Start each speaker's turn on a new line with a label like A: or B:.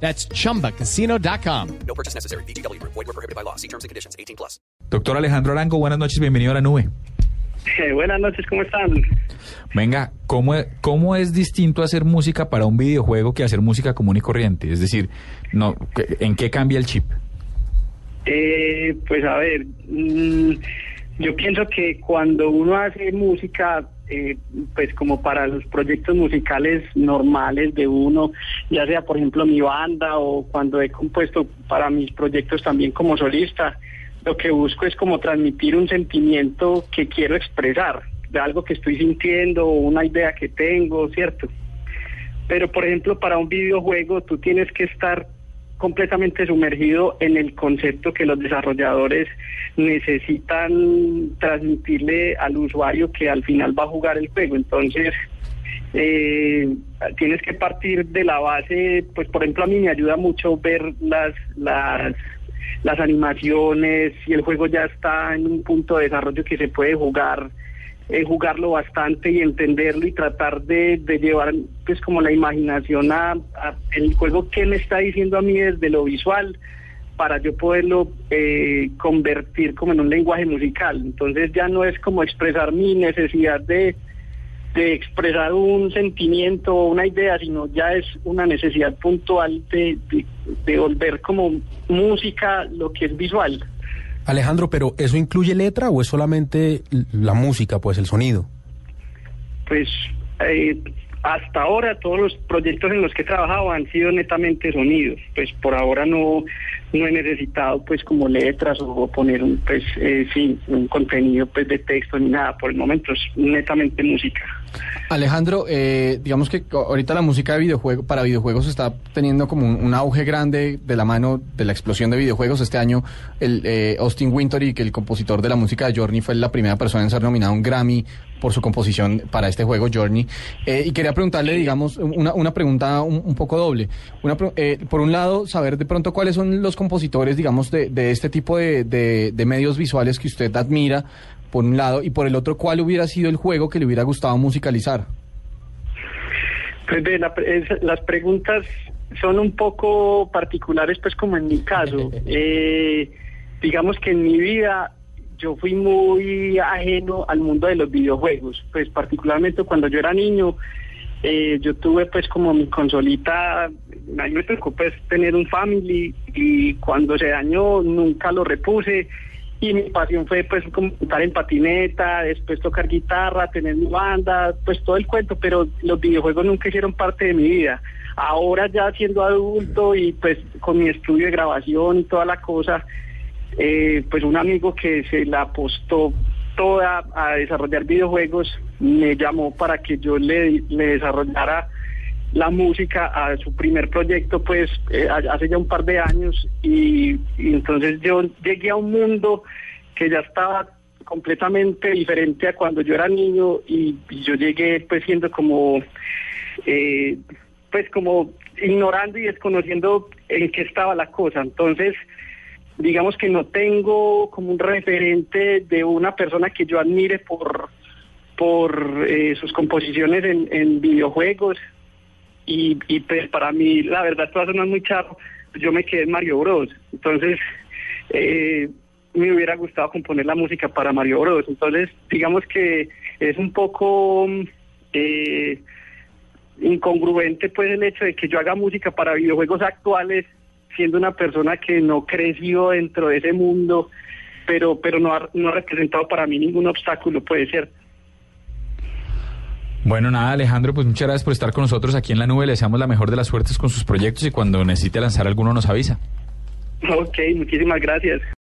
A: That's chumbacasino.com.
B: No purchase necessary. BGW. Void were prohibited by law. See terms and conditions. 18 plus.
C: Doctor Alejandro Arango, buenas noches, bienvenido a la nube.
D: Eh, buenas noches, ¿cómo están?
C: Venga, ¿cómo, ¿cómo es distinto hacer música para un videojuego que hacer música común y corriente? Es decir, no, ¿en qué cambia el chip?
D: Eh, pues a ver, mm, yo pienso que cuando uno hace música, eh, pues como para los proyectos musicales normales de uno, ya sea por ejemplo mi banda o cuando he compuesto para mis proyectos también como solista, lo que busco es como transmitir un sentimiento que quiero expresar, de algo que estoy sintiendo o una idea que tengo, ¿cierto? Pero por ejemplo para un videojuego tú tienes que estar completamente sumergido en el concepto que los desarrolladores necesitan transmitirle al usuario que al final va a jugar el juego. Entonces, eh, tienes que partir de la base, pues por ejemplo a mí me ayuda mucho ver las, las, las animaciones, si el juego ya está en un punto de desarrollo que se puede jugar eh, jugarlo bastante y entenderlo y tratar de, de llevar pues como la imaginación a, el juego que me está diciendo a mí desde lo visual para yo poderlo eh, convertir como en un lenguaje musical entonces ya no es como expresar mi necesidad de de expresar un sentimiento o una idea, sino ya es una necesidad puntual de, de volver como música lo que es visual.
E: Alejandro, pero ¿eso incluye letra o es solamente la música, pues el sonido?
D: Pues eh, hasta ahora todos los proyectos en los que he trabajado han sido netamente sonidos. Pues por ahora no, no he necesitado pues como letras o poner un pues eh, sí, un contenido pues de texto ni nada. Por el momento es netamente música.
F: Alejandro, eh, digamos que ahorita la música de videojuego para videojuegos está teniendo como un, auge grande de la mano de la explosión de videojuegos. Este año el eh, Austin Wintory, que el compositor de la música de Journey, fue la primera persona en ser nominado a un Grammy por su composición para este juego Journey. Eh, y quería preguntarle, digamos, una, una pregunta un, un, poco doble. Una, eh, por un lado, saber de pronto cuáles son los compositores, digamos, de, de este tipo de, de, de medios visuales que usted admira por un lado, y por el otro, ¿cuál hubiera sido el juego que le hubiera gustado musicalizar?
D: Pues de la, es, las preguntas son un poco particulares, pues como en mi caso. eh, digamos que en mi vida yo fui muy ajeno al mundo de los videojuegos, pues particularmente cuando yo era niño, eh, yo tuve pues como mi consolita, a mí me tocó pues tener un family y cuando se dañó nunca lo repuse y mi pasión fue pues como montar en patineta, después tocar guitarra, tener mi banda, pues todo el cuento, pero los videojuegos nunca hicieron parte de mi vida. Ahora ya siendo adulto y pues con mi estudio de grabación y toda la cosa, eh, pues un amigo que se la apostó toda a desarrollar videojuegos me llamó para que yo le, le desarrollara la música a su primer proyecto pues eh, hace ya un par de años. Y, entonces yo llegué a un mundo que ya estaba completamente diferente a cuando yo era niño y, y yo llegué pues siendo como eh, pues como ignorando y desconociendo en qué estaba la cosa. Entonces digamos que no tengo como un referente de una persona que yo admire por por eh, sus composiciones en, en videojuegos. Y, pues para mí la verdad esto va a sonar muy charro. Yo me quedé en Mario Bros. Entonces eh, me hubiera gustado componer la música para Mario Bros. Entonces digamos que es un poco eh, incongruente pues el hecho de que yo haga música para videojuegos actuales siendo una persona que no creció dentro de ese mundo pero pero no ha, no ha representado para mí ningún obstáculo puede ser
C: bueno, nada, Alejandro, pues muchas gracias por estar con nosotros aquí en la nube. Le deseamos la mejor de las suertes con sus proyectos y cuando necesite lanzar alguno nos avisa.
D: Ok, muchísimas gracias.